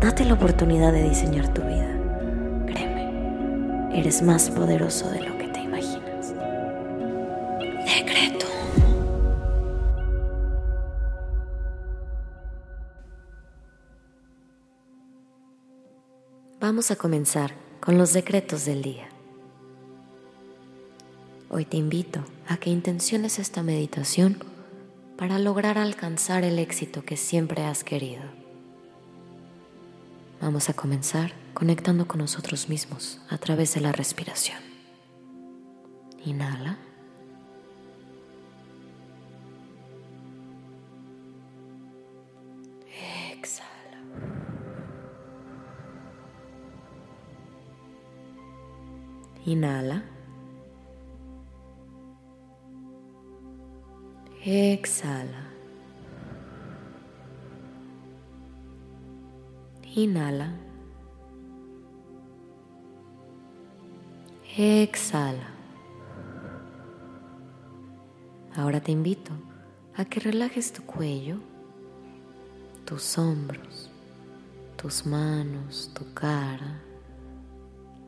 Date la oportunidad de diseñar tu vida. Créeme, eres más poderoso de lo que te imaginas. Decreto. Vamos a comenzar con los decretos del día. Hoy te invito a que intenciones esta meditación para lograr alcanzar el éxito que siempre has querido. Vamos a comenzar conectando con nosotros mismos a través de la respiración. Inhala. Exhala. Inhala. Exhala. Inhala. Exhala. Ahora te invito a que relajes tu cuello, tus hombros, tus manos, tu cara,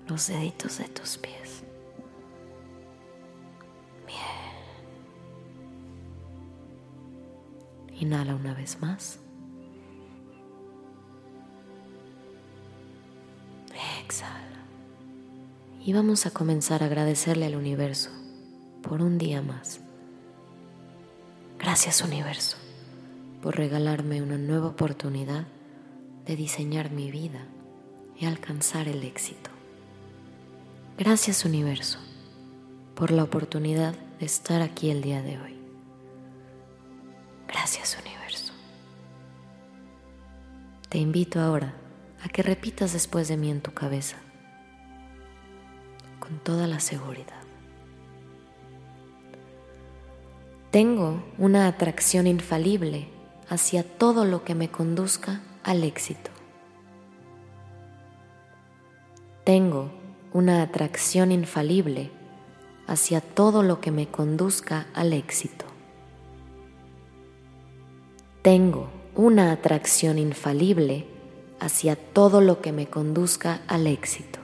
los deditos de tus pies. Inhala una vez más. Y vamos a comenzar a agradecerle al universo por un día más. Gracias universo por regalarme una nueva oportunidad de diseñar mi vida y alcanzar el éxito. Gracias universo por la oportunidad de estar aquí el día de hoy. Gracias universo. Te invito ahora a que repitas después de mí en tu cabeza, con toda la seguridad. Tengo una atracción infalible hacia todo lo que me conduzca al éxito. Tengo una atracción infalible hacia todo lo que me conduzca al éxito. Tengo una atracción infalible hacia todo lo que me conduzca al éxito.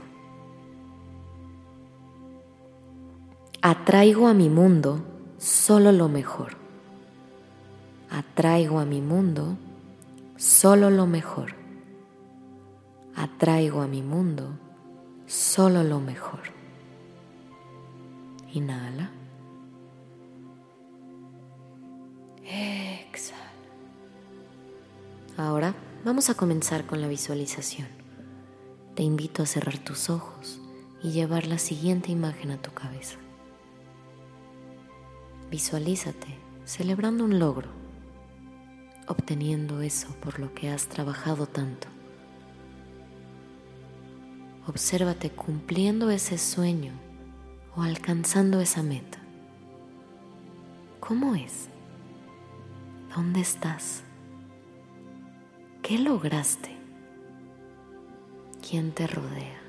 Atraigo a mi mundo solo lo mejor. Atraigo a mi mundo solo lo mejor. Atraigo a mi mundo solo lo mejor. Inhala. Exhala. Ahora vamos a comenzar con la visualización. Te invito a cerrar tus ojos y llevar la siguiente imagen a tu cabeza. Visualízate celebrando un logro, obteniendo eso por lo que has trabajado tanto. Obsérvate cumpliendo ese sueño o alcanzando esa meta. ¿Cómo es? ¿Dónde estás? ¿Qué lograste? ¿Quién te rodea?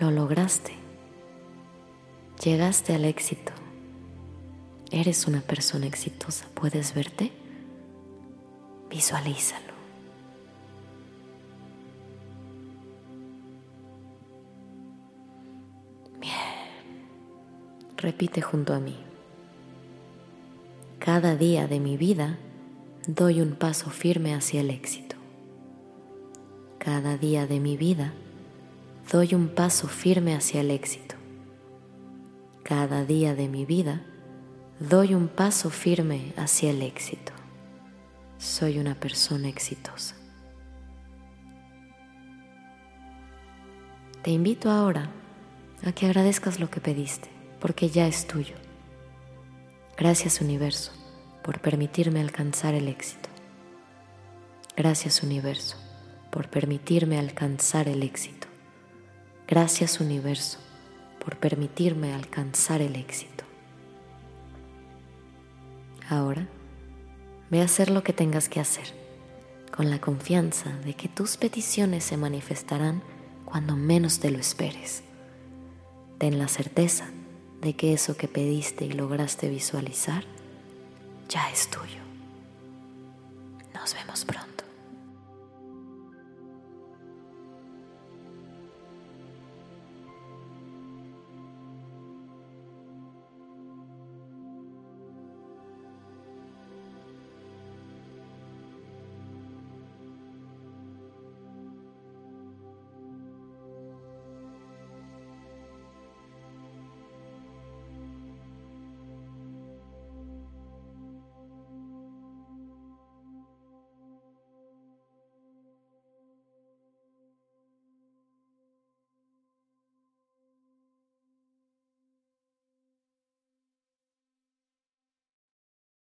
Lo lograste. Llegaste al éxito. Eres una persona exitosa. ¿Puedes verte? Visualízalo. Bien. Repite junto a mí. Cada día de mi vida doy un paso firme hacia el éxito. Cada día de mi vida doy un paso firme hacia el éxito. Cada día de mi vida doy un paso firme hacia el éxito. Soy una persona exitosa. Te invito ahora a que agradezcas lo que pediste, porque ya es tuyo. Gracias universo por permitirme alcanzar el éxito. Gracias universo por permitirme alcanzar el éxito. Gracias universo por permitirme alcanzar el éxito. Ahora, ve a hacer lo que tengas que hacer, con la confianza de que tus peticiones se manifestarán cuando menos te lo esperes. Ten la certeza de que eso que pediste y lograste visualizar ya es tuyo. Nos vemos pronto.